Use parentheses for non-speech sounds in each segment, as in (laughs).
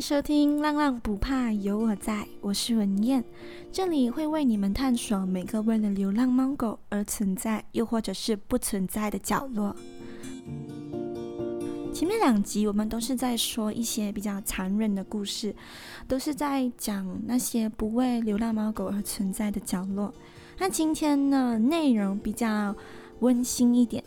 收听《浪浪不怕有我在》，我是文燕，这里会为你们探索每个为了流浪猫狗而存在，又或者是不存在的角落。前面两集我们都是在说一些比较残忍的故事，都是在讲那些不为流浪猫狗而存在的角落。那今天呢，内容比较温馨一点。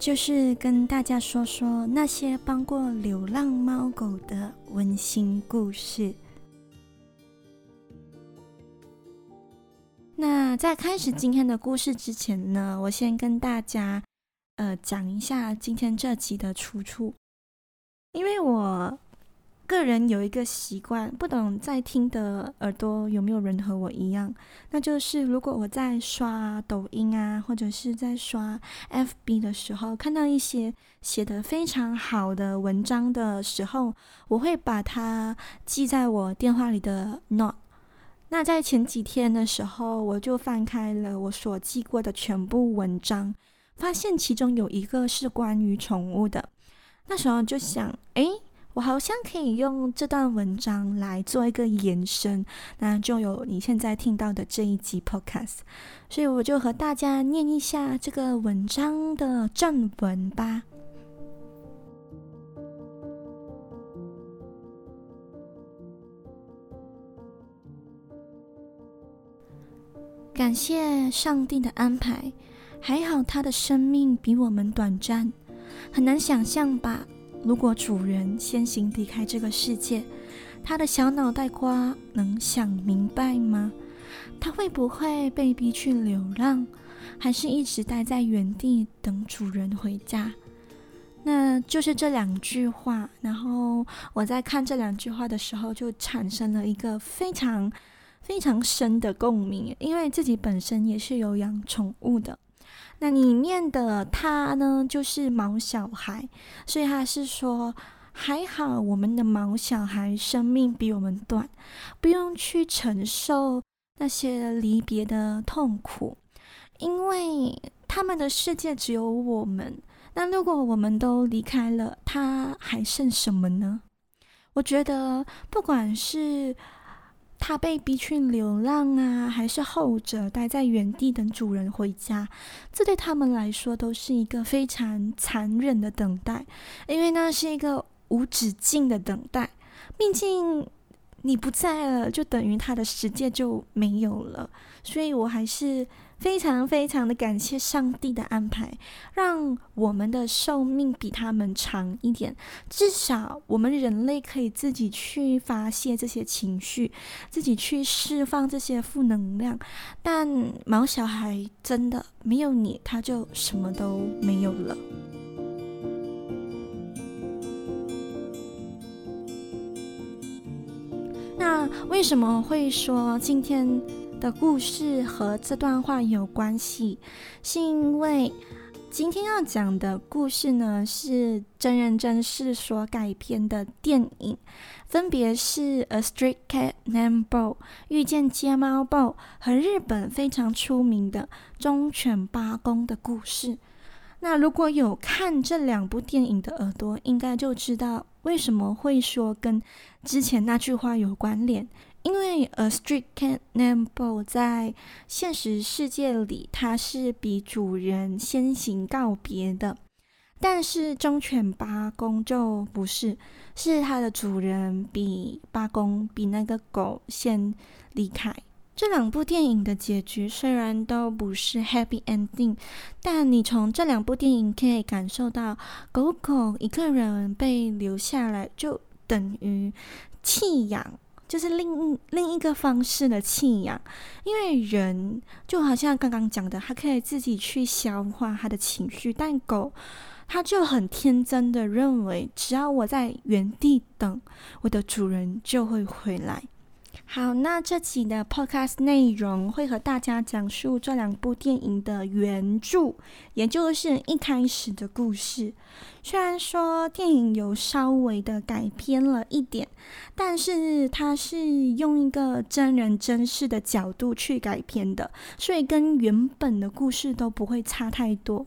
就是跟大家说说那些帮过流浪猫狗的温馨故事。那在开始今天的故事之前呢，我先跟大家呃讲一下今天这集的出处，因为我。个人有一个习惯，不懂在听的耳朵有没有人和我一样，那就是如果我在刷抖音啊，或者是在刷 FB 的时候，看到一些写得非常好的文章的时候，我会把它记在我电话里的 Note。那在前几天的时候，我就翻开了我所记过的全部文章，发现其中有一个是关于宠物的。那时候就想，诶。我好像可以用这段文章来做一个延伸，那就有你现在听到的这一集 Podcast，所以我就和大家念一下这个文章的正文吧。感谢上帝的安排，还好他的生命比我们短暂，很难想象吧。如果主人先行离开这个世界，他的小脑袋瓜能想明白吗？他会不会被逼去流浪，还是一直待在原地等主人回家？那就是这两句话。然后我在看这两句话的时候，就产生了一个非常非常深的共鸣，因为自己本身也是有养宠物的。那里面的他呢，就是毛小孩，所以他是说，还好我们的毛小孩生命比我们短，不用去承受那些离别的痛苦，因为他们的世界只有我们。那如果我们都离开了，他还剩什么呢？我觉得，不管是。他被逼去流浪啊，还是后者待在原地等主人回家，这对他们来说都是一个非常残忍的等待，因为那是一个无止境的等待。毕竟你不在了，就等于他的世界就没有了。所以我还是。非常非常的感谢上帝的安排，让我们的寿命比他们长一点。至少我们人类可以自己去发泄这些情绪，自己去释放这些负能量。但毛小孩真的没有你，他就什么都没有了。那为什么会说今天的故事和这段话有关系，是因为今天要讲的故事呢，是真人真事所改编的电影，分别是《A Street Cat Named Bo》遇见街猫 Bo 和日本非常出名的忠犬八公的故事。那如果有看这两部电影的耳朵，应该就知道为什么会说跟之前那句话有关联。因为 A Stray Cat Named Bo 在现实世界里，它是比主人先行告别的，但是忠犬八公就不是，是它的主人比八公比那个狗先离开。这两部电影的结局虽然都不是 Happy Ending，但你从这两部电影可以感受到，狗狗一个人被留下来，就等于弃养。就是另另一个方式的弃养，因为人就好像刚刚讲的，他可以自己去消化他的情绪，但狗它就很天真的认为，只要我在原地等，我的主人就会回来。好，那这期的 podcast 内容会和大家讲述这两部电影的原著，也就是一开始的故事。虽然说电影有稍微的改编了一点，但是它是用一个真人真事的角度去改编的，所以跟原本的故事都不会差太多。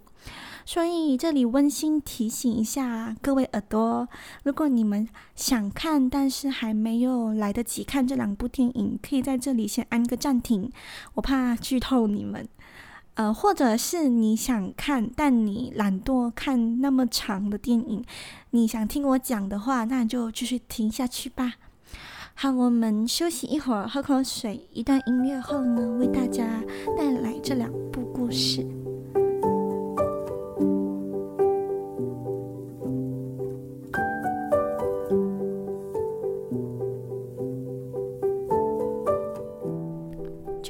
所以这里温馨提醒一下各位耳朵，如果你们想看，但是还没有来得及看这两部电影，可以在这里先按个暂停，我怕剧透你们。呃，或者是你想看，但你懒惰看那么长的电影，你想听我讲的话，那就继续听下去吧。好，我们休息一会儿，喝口水。一段音乐后呢，为大家带来这两部故事。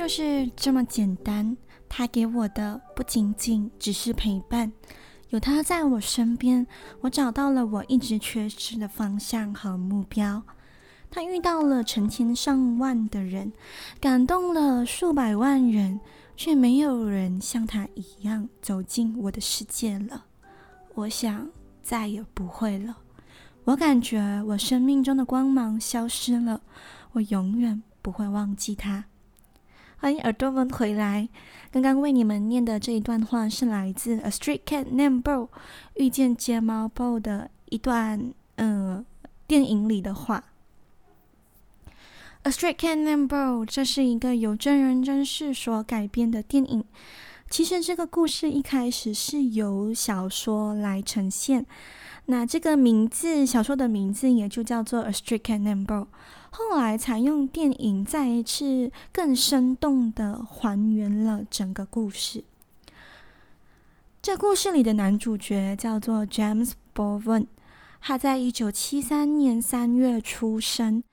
就是这么简单。他给我的不仅仅只是陪伴，有他在我身边，我找到了我一直缺失的方向和目标。他遇到了成千上万的人，感动了数百万人，却没有人像他一样走进我的世界了。我想再也不会了。我感觉我生命中的光芒消失了，我永远不会忘记他。欢迎耳朵们回来。刚刚为你们念的这一段话是来自《A Street Cat Named Bo》遇见街猫 Bo 的一段嗯、呃、电影里的话。《A Street Cat Named Bo》这是一个由真人真事所改编的电影。其实这个故事一开始是由小说来呈现，那这个名字小说的名字也就叫做《A Stray Cat Named Bo》。后来采用电影再一次更生动的还原了整个故事。这故事里的男主角叫做 James Bowen，他在一九七三年三月出生。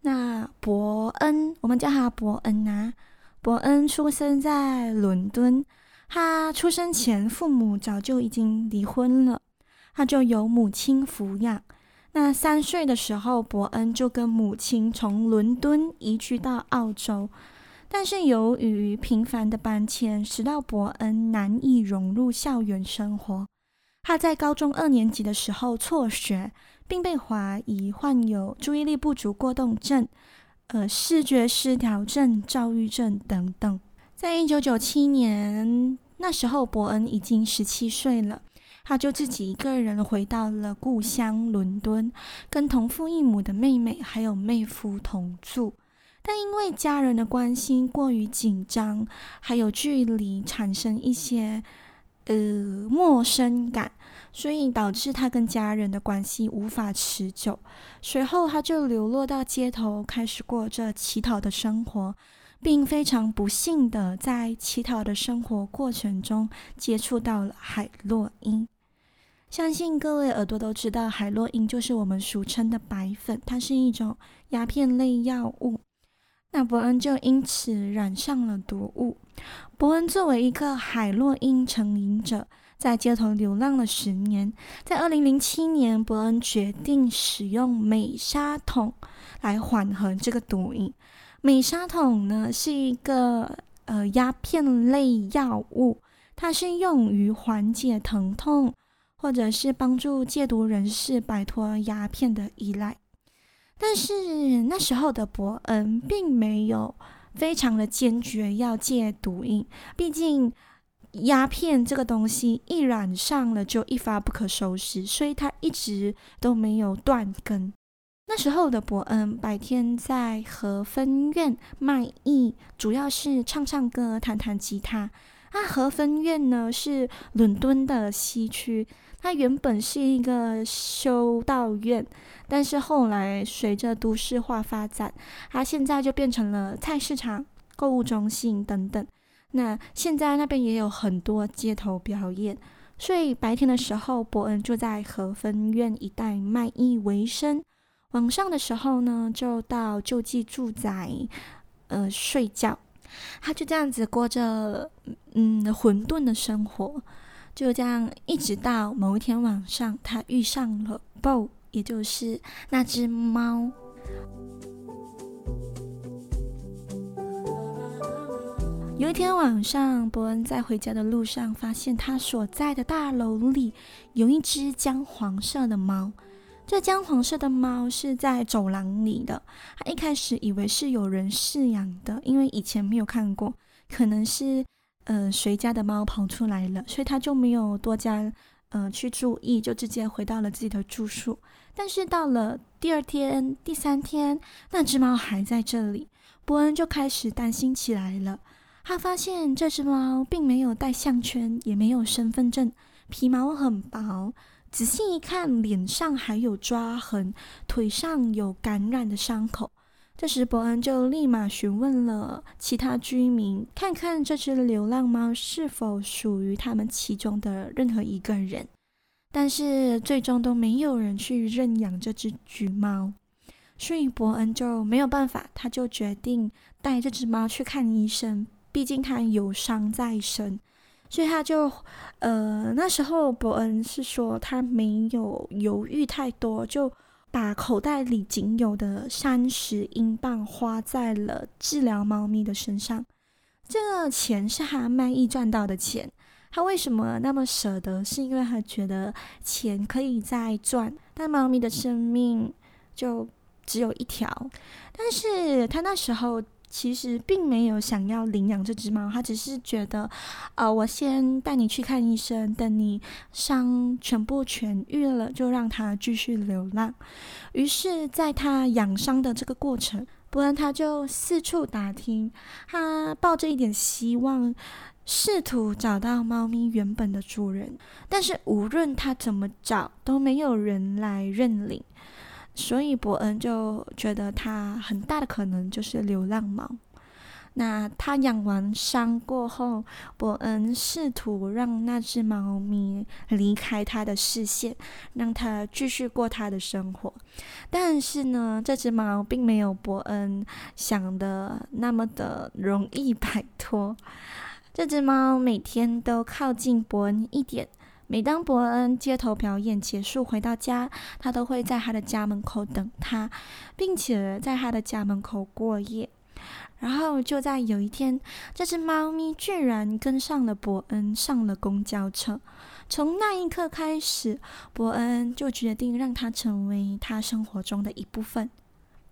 那伯恩，我们叫他伯恩啊。伯恩出生在伦敦，他出生前父母早就已经离婚了，他就由母亲抚养。那三岁的时候，伯恩就跟母亲从伦敦移居到澳洲，但是由于频繁的搬迁，使到伯恩难以融入校园生活。他在高中二年级的时候辍学，并被怀疑患有注意力不足过动症、呃视觉失调症、躁郁症等等。在一九九七年，那时候伯恩已经十七岁了。他就自己一个人回到了故乡伦敦，跟同父异母的妹妹还有妹夫同住。但因为家人的关系过于紧张，还有距离，产生一些呃陌生感，所以导致他跟家人的关系无法持久。随后他就流落到街头，开始过着乞讨的生活，并非常不幸的在乞讨的生活过程中接触到了海洛因。相信各位耳朵都知道，海洛因就是我们俗称的白粉，它是一种鸦片类药物。那伯恩就因此染上了毒物。伯恩作为一个海洛因成瘾者，在街头流浪了十年。在二零零七年，伯恩决定使用美沙酮来缓和这个毒瘾。美沙酮呢，是一个呃鸦片类药物，它是用于缓解疼痛。或者是帮助戒毒人士摆脱鸦片的依赖，但是那时候的伯恩并没有非常的坚决要戒毒瘾，毕竟鸦片这个东西一染上了就一发不可收拾，所以他一直都没有断根。那时候的伯恩白天在和分院卖艺，主要是唱唱歌、弹弹吉他。那和分院呢，是伦敦的西区。它原本是一个修道院，但是后来随着都市化发展，它现在就变成了菜市场、购物中心等等。那现在那边也有很多街头表演，所以白天的时候，伯恩就在和分院一带卖艺为生；晚上的时候呢，就到救济住宅，呃，睡觉。他就这样子过着嗯混沌的生活。就这样，一直到某一天晚上，他遇上了 Bo，也就是那只猫。有一天晚上，伯恩在回家的路上，发现他所在的大楼里有一只姜黄色的猫。这姜黄色的猫是在走廊里的，他一开始以为是有人饲养的，因为以前没有看过，可能是。呃谁家的猫跑出来了，所以他就没有多加呃去注意，就直接回到了自己的住处。但是到了第二天、第三天，那只猫还在这里，伯恩就开始担心起来了。他发现这只猫并没有戴项圈，也没有身份证，皮毛很薄。仔细一看，脸上还有抓痕，腿上有感染的伤口。这时，伯恩就立马询问了其他居民，看看这只流浪猫是否属于他们其中的任何一个人。但是，最终都没有人去认养这只橘猫，所以伯恩就没有办法，他就决定带这只猫去看医生，毕竟他有伤在身。所以他就，呃，那时候伯恩是说他没有犹豫太多，就把口袋里仅有的三十英镑花在了治疗猫咪的身上。这个钱是他卖艺赚到的钱。他为什么那么舍得？是因为他觉得钱可以再赚，但猫咪的生命就只有一条。但是他那时候。其实并没有想要领养这只猫，他只是觉得，呃，我先带你去看医生，等你伤全部痊愈了，就让它继续流浪。于是，在他养伤的这个过程，伯恩他就四处打听，他抱着一点希望，试图找到猫咪原本的主人。但是无论他怎么找，都没有人来认领。所以伯恩就觉得他很大的可能就是流浪猫。那他养完伤过后，伯恩试图让那只猫咪离开他的视线，让他继续过他的生活。但是呢，这只猫并没有伯恩想的那么的容易摆脱。这只猫每天都靠近伯恩一点。每当伯恩街头表演结束回到家，他都会在他的家门口等他，并且在他的家门口过夜。然后就在有一天，这只猫咪居然跟上了伯恩，上了公交车。从那一刻开始，伯恩就决定让它成为他生活中的一部分，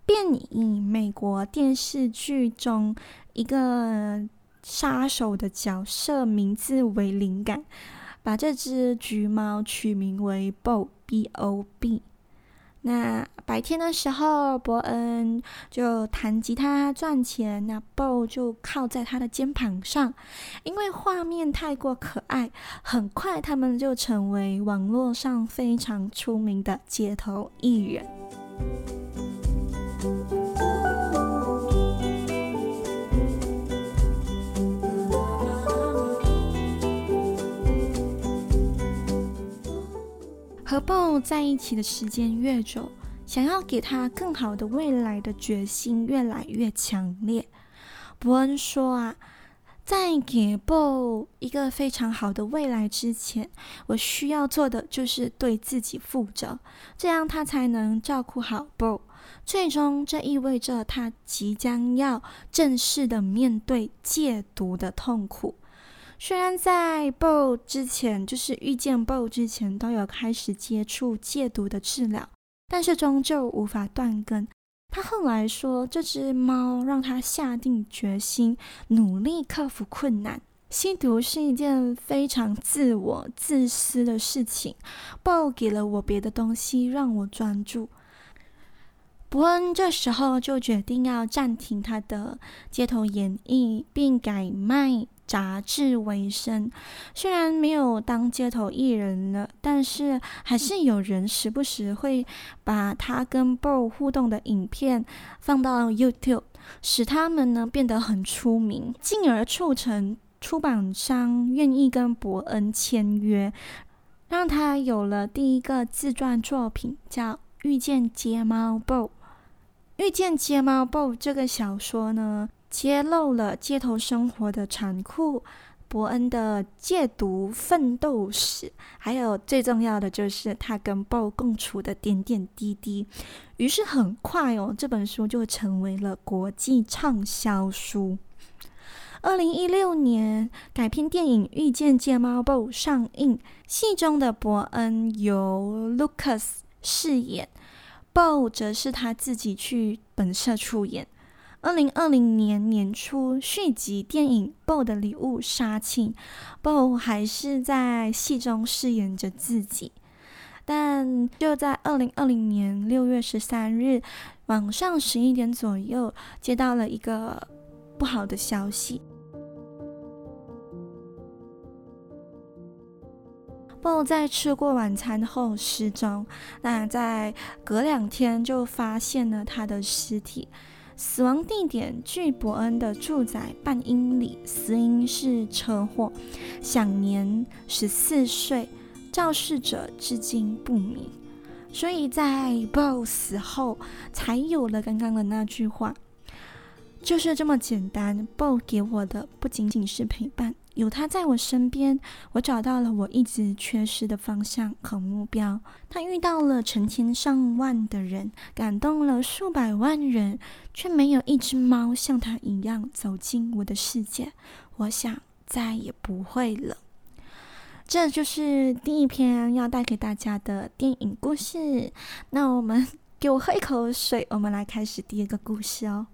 便以美国电视剧中一个杀手的角色名字为灵感。把这只橘猫取名为 Bob，B-O-B。那白天的时候，伯恩就弹吉他赚钱，那 Bo 就靠在他的肩膀上。因为画面太过可爱，很快他们就成为网络上非常出名的街头艺人。和 b o 在一起的时间越久，想要给他更好的未来的决心越来越强烈。伯恩说啊，在给 b o 一个非常好的未来之前，我需要做的就是对自己负责，这样他才能照顾好 b o。最终，这意味着他即将要正式的面对戒毒的痛苦。虽然在 BO 之前，就是遇见 BO 之前，都有开始接触戒毒的治疗，但是终究无法断根。他后来说，这只猫让他下定决心，努力克服困难。吸毒是一件非常自我、自私的事情。BO 给了我别的东西，让我专注。伯恩这时候就决定要暂停他的街头演艺，并改卖。杂志为生，虽然没有当街头艺人了，但是还是有人时不时会把他跟 Bob 互动的影片放到 YouTube，使他们呢变得很出名，进而促成出版商愿意跟伯恩签约，让他有了第一个自传作品，叫《遇见街猫 Bob》。《遇见街猫 Bob》这个小说呢，揭露了街头生活的残酷，伯恩的戒毒奋斗史，还有最重要的就是他跟 Bo 共处的点点滴滴。于是很快哦，这本书就成为了国际畅销书。二零一六年改编电影《遇见街猫 Bob》上映，戏中的伯恩由 Lucas 饰演 b o 则是他自己去本色出演。二零二零年年初续集电影《BO 的礼物》杀青，BO 还是在戏中饰演着自己。但就在二零二零年六月十三日晚上十一点左右，接到了一个不好的消息：BO 在吃过晚餐后失踪。那在隔两天就发现了他的尸体。死亡地点距伯恩的住宅半英里，死因是车祸，享年十四岁，肇事者至今不明。所以在 BO 死后，才有了刚刚的那句话。就是这么简单，BO 给我的不仅仅是陪伴，有他在我身边，我找到了我一直缺失的方向和目标。他遇到了成千上万的人，感动了数百万人，却没有一只猫像他一样走进我的世界。我想再也不会了。这就是第一篇要带给大家的电影故事。那我们 (laughs) 给我喝一口水，我们来开始第一个故事哦。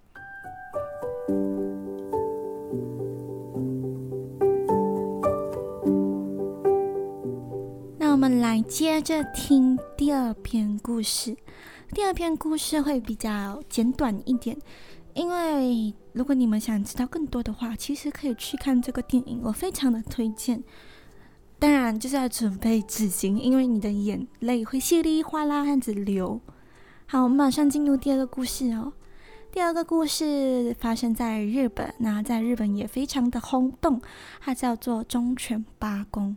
我们来接着听第二篇故事。第二篇故事会比较简短一点，因为如果你们想知道更多的话，其实可以去看这个电影，我非常的推荐。当然就是要准备纸巾，因为你的眼泪会稀里哗啦这样子流。好，我们马上进入第二个故事哦。第二个故事发生在日本，那在日本也非常的轰动，它叫做忠犬八公。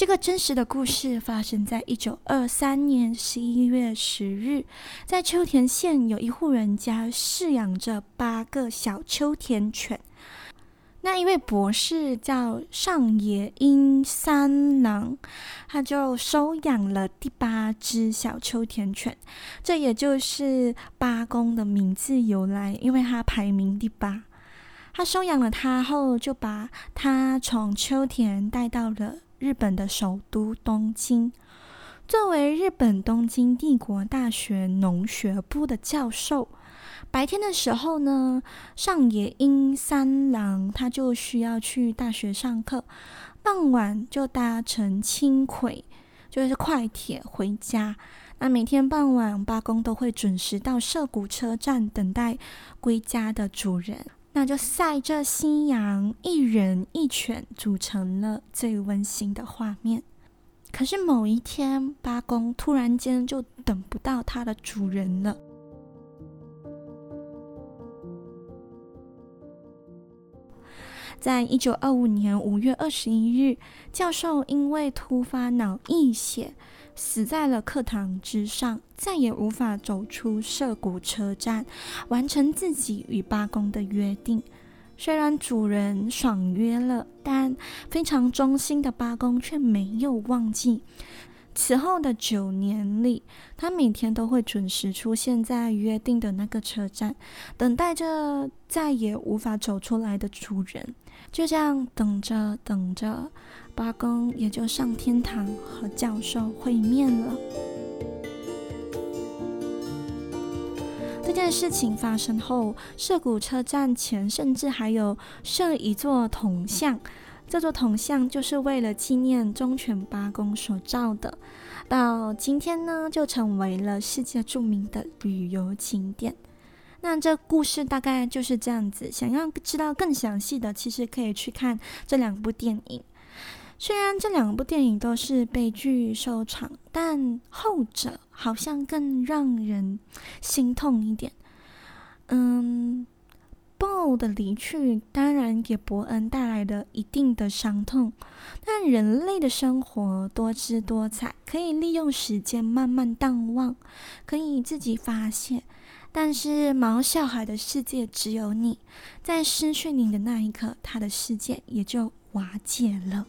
这个真实的故事发生在一九二三年十一月十日，在秋田县有一户人家饲养着八个小秋田犬。那一位博士叫上野英三郎，他就收养了第八只小秋田犬，这也就是八公的名字由来，因为他排名第八。他收养了他后，就把他从秋田带到了日本的首都东京。作为日本东京帝国大学农学部的教授。白天的时候呢，上野英三郎他就需要去大学上课，傍晚就搭乘轻轨，就是快铁回家。那每天傍晚，八公都会准时到涩谷车站等待归家的主人。那就晒着夕阳，一人一犬组成了最温馨的画面。可是某一天，八公突然间就等不到它的主人了。在一九二五年五月二十一日，教授因为突发脑溢血死在了课堂之上，再也无法走出涩谷车站，完成自己与八公的约定。虽然主人爽约了，但非常忠心的八公却没有忘记。此后的九年里，他每天都会准时出现在约定的那个车站，等待着再也无法走出来的主人。就这样等着等着，八公也就上天堂和教授会面了。这件事情发生后，涩谷车站前甚至还有设一座铜像。这座铜像就是为了纪念忠犬八公所造的，到今天呢，就成为了世界著名的旅游景点。那这故事大概就是这样子。想要知道更详细的，其实可以去看这两部电影。虽然这两部电影都是悲剧收场，但后者好像更让人心痛一点。嗯。BO 的离去当然给伯恩带来了一定的伤痛，但人类的生活多姿多彩，可以利用时间慢慢淡忘，可以自己发泄。但是毛小孩的世界只有你，在失去你的那一刻，他的世界也就瓦解了。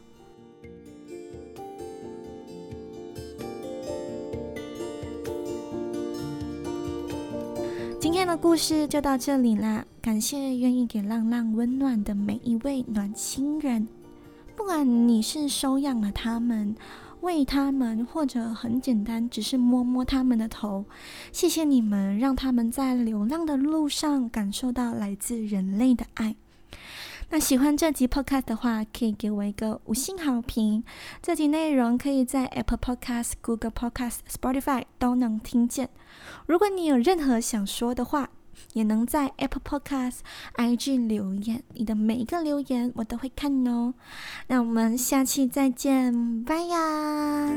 今天的故事就到这里啦，感谢愿意给浪浪温暖的每一位暖心人，不管你是收养了他们，喂他们，或者很简单，只是摸摸他们的头。谢谢你们，让他们在流浪的路上感受到来自人类的爱。那喜欢这集 Podcast 的话，可以给我一个五星好评。这集内容可以在 Apple Podcast、Google Podcast、Spotify 都能听见。如果你有任何想说的话，也能在 Apple Podcast、IG 留言。你的每一个留言我都会看哦。那我们下期再见，拜呀！